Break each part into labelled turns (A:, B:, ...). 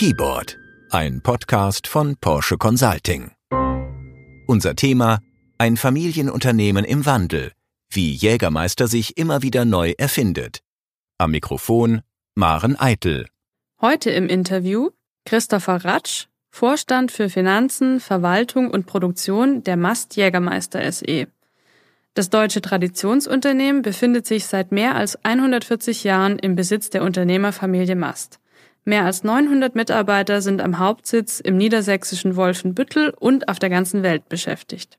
A: Keyboard, ein Podcast von Porsche Consulting. Unser Thema ein Familienunternehmen im Wandel, wie Jägermeister sich immer wieder neu erfindet. Am Mikrofon Maren Eitel.
B: Heute im Interview Christopher Ratsch, Vorstand für Finanzen, Verwaltung und Produktion der Mast Jägermeister SE. Das deutsche Traditionsunternehmen befindet sich seit mehr als 140 Jahren im Besitz der Unternehmerfamilie Mast. Mehr als 900 Mitarbeiter sind am Hauptsitz im niedersächsischen Wolfenbüttel und auf der ganzen Welt beschäftigt.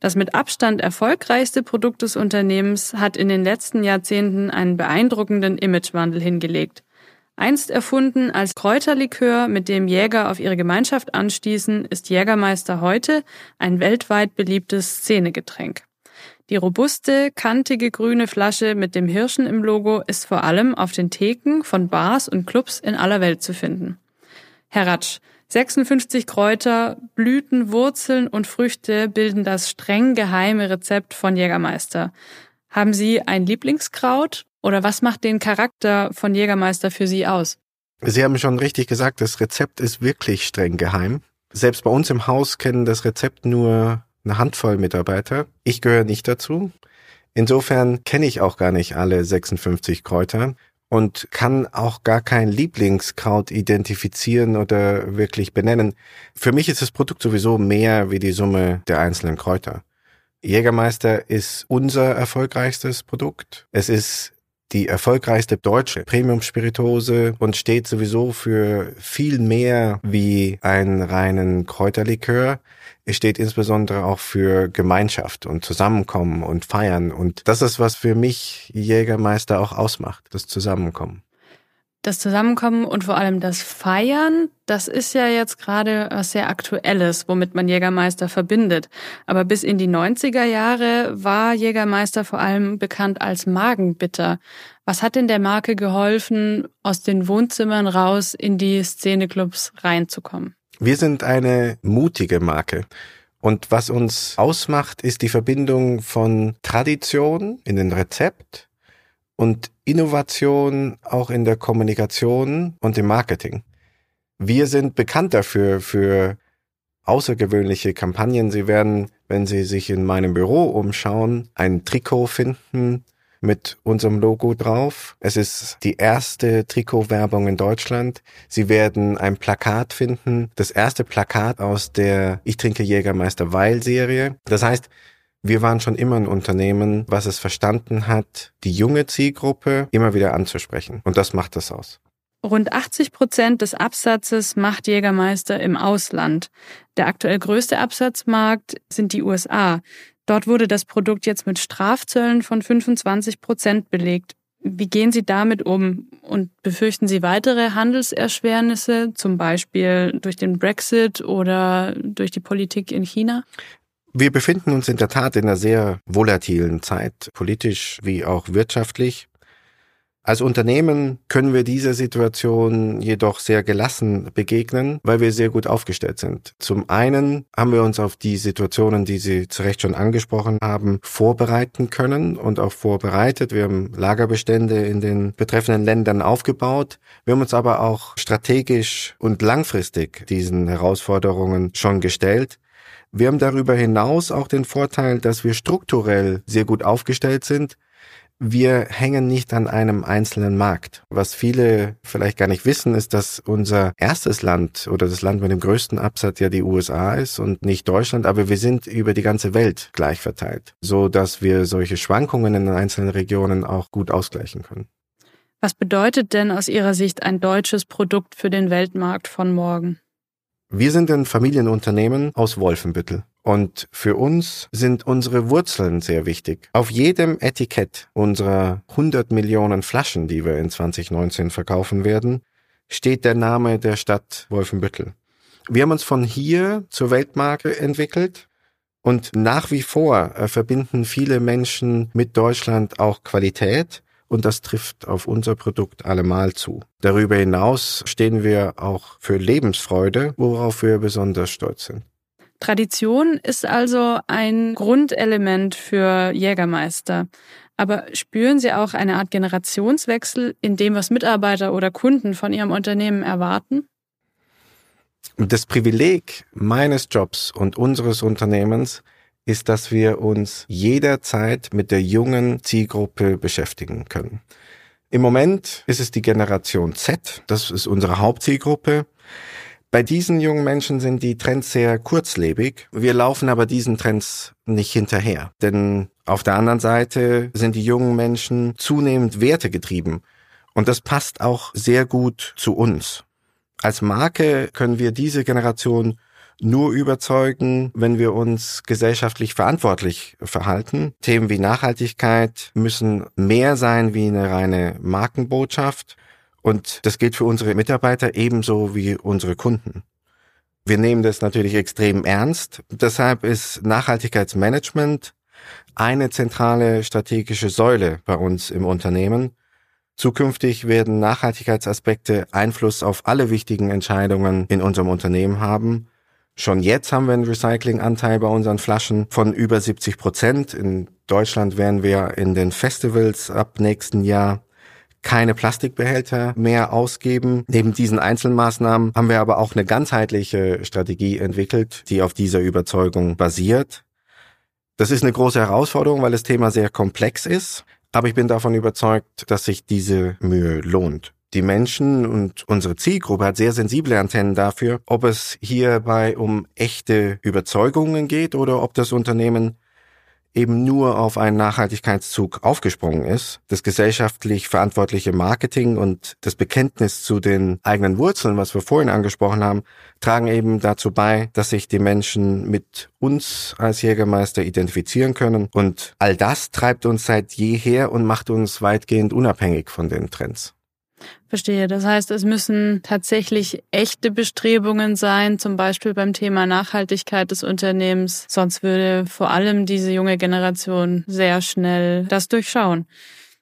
B: Das mit Abstand erfolgreichste Produkt des Unternehmens hat in den letzten Jahrzehnten einen beeindruckenden Imagewandel hingelegt. Einst erfunden als Kräuterlikör, mit dem Jäger auf ihre Gemeinschaft anstießen, ist Jägermeister heute ein weltweit beliebtes Szenegetränk. Die robuste, kantige grüne Flasche mit dem Hirschen im Logo ist vor allem auf den Theken von Bars und Clubs in aller Welt zu finden. Herr Ratsch, 56 Kräuter, Blüten, Wurzeln und Früchte bilden das streng geheime Rezept von Jägermeister. Haben Sie ein Lieblingskraut oder was macht den Charakter von Jägermeister für Sie aus?
C: Sie haben schon richtig gesagt, das Rezept ist wirklich streng geheim. Selbst bei uns im Haus kennen das Rezept nur eine Handvoll Mitarbeiter. Ich gehöre nicht dazu. Insofern kenne ich auch gar nicht alle 56 Kräuter und kann auch gar kein Lieblingskraut identifizieren oder wirklich benennen. Für mich ist das Produkt sowieso mehr wie die Summe der einzelnen Kräuter. Jägermeister ist unser erfolgreichstes Produkt. Es ist die erfolgreichste deutsche Premium-Spirituose und steht sowieso für viel mehr wie einen reinen Kräuterlikör. Es steht insbesondere auch für Gemeinschaft und Zusammenkommen und Feiern. Und das ist, was für mich Jägermeister auch ausmacht, das Zusammenkommen.
B: Das Zusammenkommen und vor allem das Feiern, das ist ja jetzt gerade was sehr Aktuelles, womit man Jägermeister verbindet. Aber bis in die 90er Jahre war Jägermeister vor allem bekannt als Magenbitter. Was hat denn der Marke geholfen, aus den Wohnzimmern raus in die Szeneclubs reinzukommen?
C: Wir sind eine mutige Marke. Und was uns ausmacht, ist die Verbindung von Tradition in den Rezept und Innovation auch in der Kommunikation und im Marketing. Wir sind bekannt dafür, für außergewöhnliche Kampagnen. Sie werden, wenn Sie sich in meinem Büro umschauen, ein Trikot finden mit unserem Logo drauf. Es ist die erste Trikotwerbung in Deutschland. Sie werden ein Plakat finden, das erste Plakat aus der Ich trinke Jägermeister Weil Serie. Das heißt, wir waren schon immer ein Unternehmen, was es verstanden hat, die junge Zielgruppe immer wieder anzusprechen. Und das macht das aus.
B: Rund 80 Prozent des Absatzes macht Jägermeister im Ausland. Der aktuell größte Absatzmarkt sind die USA. Dort wurde das Produkt jetzt mit Strafzöllen von 25 Prozent belegt. Wie gehen Sie damit um und befürchten Sie weitere Handelserschwernisse, zum Beispiel durch den Brexit oder durch die Politik in China?
C: Wir befinden uns in der Tat in einer sehr volatilen Zeit, politisch wie auch wirtschaftlich. Als Unternehmen können wir dieser Situation jedoch sehr gelassen begegnen, weil wir sehr gut aufgestellt sind. Zum einen haben wir uns auf die Situationen, die Sie zu Recht schon angesprochen haben, vorbereiten können und auch vorbereitet. Wir haben Lagerbestände in den betreffenden Ländern aufgebaut. Wir haben uns aber auch strategisch und langfristig diesen Herausforderungen schon gestellt. Wir haben darüber hinaus auch den Vorteil, dass wir strukturell sehr gut aufgestellt sind. Wir hängen nicht an einem einzelnen Markt. Was viele vielleicht gar nicht wissen, ist, dass unser erstes Land oder das Land mit dem größten Absatz ja die USA ist und nicht Deutschland, aber wir sind über die ganze Welt gleich verteilt, so dass wir solche Schwankungen in einzelnen Regionen auch gut ausgleichen können.
B: Was bedeutet denn aus Ihrer Sicht ein deutsches Produkt für den Weltmarkt von morgen?
C: Wir sind ein Familienunternehmen aus Wolfenbüttel. Und für uns sind unsere Wurzeln sehr wichtig. Auf jedem Etikett unserer 100 Millionen Flaschen, die wir in 2019 verkaufen werden, steht der Name der Stadt Wolfenbüttel. Wir haben uns von hier zur Weltmarke entwickelt und nach wie vor äh, verbinden viele Menschen mit Deutschland auch Qualität und das trifft auf unser Produkt allemal zu. Darüber hinaus stehen wir auch für Lebensfreude, worauf wir besonders stolz sind.
B: Tradition ist also ein Grundelement für Jägermeister. Aber spüren Sie auch eine Art Generationswechsel in dem, was Mitarbeiter oder Kunden von Ihrem Unternehmen erwarten?
C: Das Privileg meines Jobs und unseres Unternehmens ist, dass wir uns jederzeit mit der jungen Zielgruppe beschäftigen können. Im Moment ist es die Generation Z, das ist unsere Hauptzielgruppe. Bei diesen jungen Menschen sind die Trends sehr kurzlebig. Wir laufen aber diesen Trends nicht hinterher. Denn auf der anderen Seite sind die jungen Menschen zunehmend wertegetrieben. Und das passt auch sehr gut zu uns. Als Marke können wir diese Generation nur überzeugen, wenn wir uns gesellschaftlich verantwortlich verhalten. Themen wie Nachhaltigkeit müssen mehr sein wie eine reine Markenbotschaft. Und das gilt für unsere Mitarbeiter ebenso wie unsere Kunden. Wir nehmen das natürlich extrem ernst. Deshalb ist Nachhaltigkeitsmanagement eine zentrale strategische Säule bei uns im Unternehmen. Zukünftig werden Nachhaltigkeitsaspekte Einfluss auf alle wichtigen Entscheidungen in unserem Unternehmen haben. Schon jetzt haben wir einen Recyclinganteil bei unseren Flaschen von über 70 Prozent. In Deutschland werden wir in den Festivals ab nächsten Jahr keine Plastikbehälter mehr ausgeben. Neben diesen Einzelmaßnahmen haben wir aber auch eine ganzheitliche Strategie entwickelt, die auf dieser Überzeugung basiert. Das ist eine große Herausforderung, weil das Thema sehr komplex ist. Aber ich bin davon überzeugt, dass sich diese Mühe lohnt. Die Menschen und unsere Zielgruppe hat sehr sensible Antennen dafür, ob es hierbei um echte Überzeugungen geht oder ob das Unternehmen eben nur auf einen Nachhaltigkeitszug aufgesprungen ist. Das gesellschaftlich verantwortliche Marketing und das Bekenntnis zu den eigenen Wurzeln, was wir vorhin angesprochen haben, tragen eben dazu bei, dass sich die Menschen mit uns als Jägermeister identifizieren können. Und all das treibt uns seit jeher und macht uns weitgehend unabhängig von den Trends.
B: Verstehe. Das heißt, es müssen tatsächlich echte Bestrebungen sein, zum Beispiel beim Thema Nachhaltigkeit des Unternehmens. Sonst würde vor allem diese junge Generation sehr schnell das durchschauen.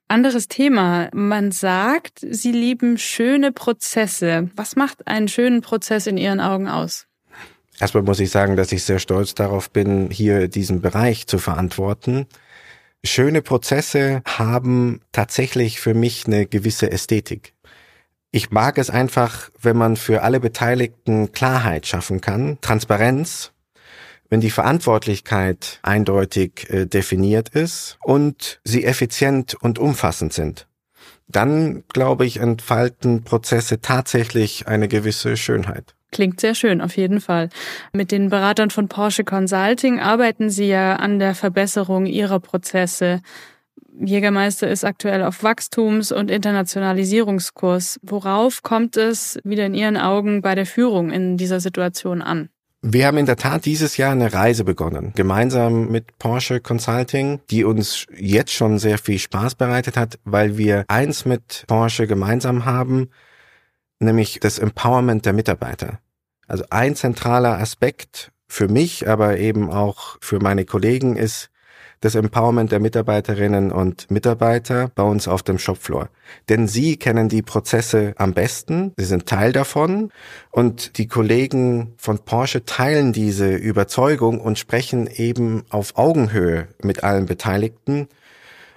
B: Anderes Thema. Man sagt, Sie lieben schöne Prozesse. Was macht einen schönen Prozess in Ihren Augen aus?
C: Erstmal muss ich sagen, dass ich sehr stolz darauf bin, hier diesen Bereich zu verantworten. Schöne Prozesse haben tatsächlich für mich eine gewisse Ästhetik. Ich mag es einfach, wenn man für alle Beteiligten Klarheit schaffen kann, Transparenz, wenn die Verantwortlichkeit eindeutig äh, definiert ist und sie effizient und umfassend sind. Dann, glaube ich, entfalten Prozesse tatsächlich eine gewisse Schönheit.
B: Klingt sehr schön, auf jeden Fall. Mit den Beratern von Porsche Consulting arbeiten Sie ja an der Verbesserung Ihrer Prozesse. Jägermeister ist aktuell auf Wachstums- und Internationalisierungskurs. Worauf kommt es wieder in Ihren Augen bei der Führung in dieser Situation an?
C: Wir haben in der Tat dieses Jahr eine Reise begonnen, gemeinsam mit Porsche Consulting, die uns jetzt schon sehr viel Spaß bereitet hat, weil wir eins mit Porsche gemeinsam haben, nämlich das Empowerment der Mitarbeiter. Also ein zentraler Aspekt für mich, aber eben auch für meine Kollegen ist das Empowerment der Mitarbeiterinnen und Mitarbeiter bei uns auf dem Shopfloor. Denn sie kennen die Prozesse am besten, sie sind Teil davon und die Kollegen von Porsche teilen diese Überzeugung und sprechen eben auf Augenhöhe mit allen Beteiligten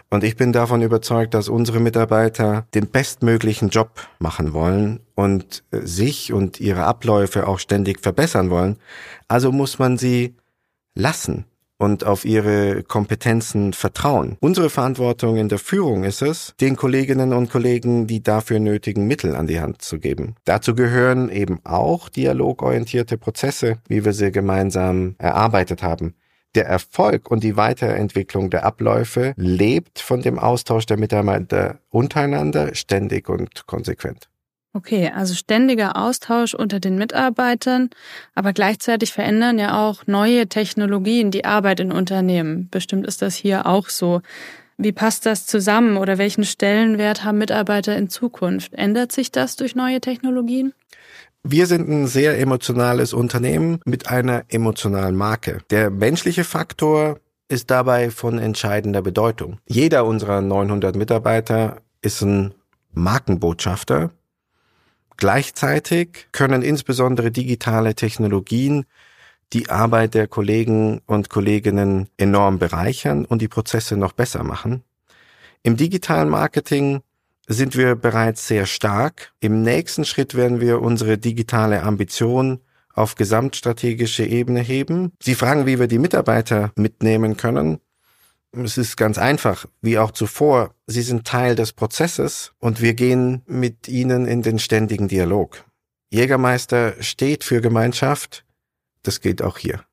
C: und ich bin davon überzeugt, dass unsere Mitarbeiter den bestmöglichen Job machen wollen und äh, sich und ihre Abläufe auch ständig verbessern wollen. Also muss man sie lassen und auf ihre Kompetenzen vertrauen. Unsere Verantwortung in der Führung ist es, den Kolleginnen und Kollegen die dafür nötigen Mittel an die Hand zu geben. Dazu gehören eben auch dialogorientierte Prozesse, wie wir sie gemeinsam erarbeitet haben. Der Erfolg und die Weiterentwicklung der Abläufe lebt von dem Austausch der Mitarbeiter untereinander ständig und konsequent.
B: Okay, also ständiger Austausch unter den Mitarbeitern, aber gleichzeitig verändern ja auch neue Technologien die Arbeit in Unternehmen. Bestimmt ist das hier auch so. Wie passt das zusammen oder welchen Stellenwert haben Mitarbeiter in Zukunft? Ändert sich das durch neue Technologien?
C: Wir sind ein sehr emotionales Unternehmen mit einer emotionalen Marke. Der menschliche Faktor ist dabei von entscheidender Bedeutung. Jeder unserer 900 Mitarbeiter ist ein Markenbotschafter. Gleichzeitig können insbesondere digitale Technologien die Arbeit der Kollegen und Kolleginnen enorm bereichern und die Prozesse noch besser machen. Im digitalen Marketing sind wir bereits sehr stark. Im nächsten Schritt werden wir unsere digitale Ambition auf gesamtstrategische Ebene heben. Sie fragen, wie wir die Mitarbeiter mitnehmen können. Es ist ganz einfach, wie auch zuvor. Sie sind Teil des Prozesses und wir gehen mit ihnen in den ständigen Dialog. Jägermeister steht für Gemeinschaft. Das gilt auch hier.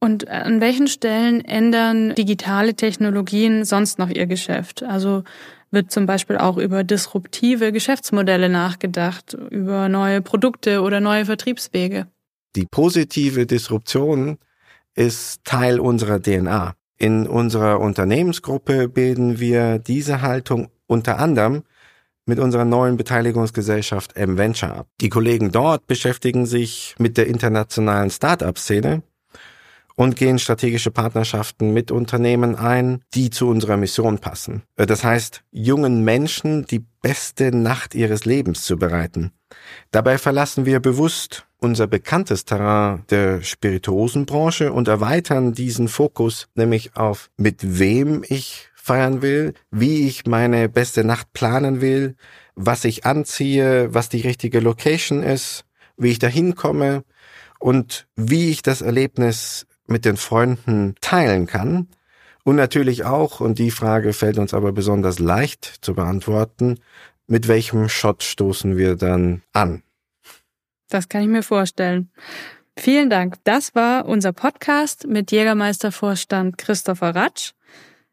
B: Und an welchen Stellen ändern digitale Technologien sonst noch Ihr Geschäft? Also wird zum Beispiel auch über disruptive Geschäftsmodelle nachgedacht, über neue Produkte oder neue Vertriebswege.
C: Die positive Disruption ist Teil unserer DNA. In unserer Unternehmensgruppe bilden wir diese Haltung unter anderem mit unserer neuen Beteiligungsgesellschaft M-Venture ab. Die Kollegen dort beschäftigen sich mit der internationalen Start-up-Szene und gehen strategische Partnerschaften mit Unternehmen ein, die zu unserer Mission passen. Äh, das heißt, jungen Menschen die beste Nacht ihres Lebens zu bereiten. Dabei verlassen wir bewusst unser bekanntes Terrain der Spirituosenbranche und erweitern diesen Fokus nämlich auf mit wem ich feiern will, wie ich meine beste Nacht planen will, was ich anziehe, was die richtige Location ist, wie ich dahin komme und wie ich das Erlebnis mit den Freunden teilen kann. Und natürlich auch, und die Frage fällt uns aber besonders leicht zu beantworten, mit welchem Shot stoßen wir dann an?
B: Das kann ich mir vorstellen. Vielen Dank. Das war unser Podcast mit Jägermeistervorstand Christopher Ratsch.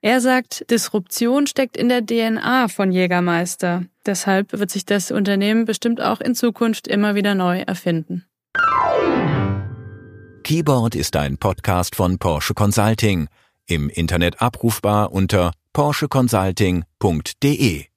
B: Er sagt, Disruption steckt in der DNA von Jägermeister. Deshalb wird sich das Unternehmen bestimmt auch in Zukunft immer wieder neu erfinden.
A: Keyboard ist ein Podcast von Porsche Consulting, im Internet abrufbar unter porscheconsulting.de.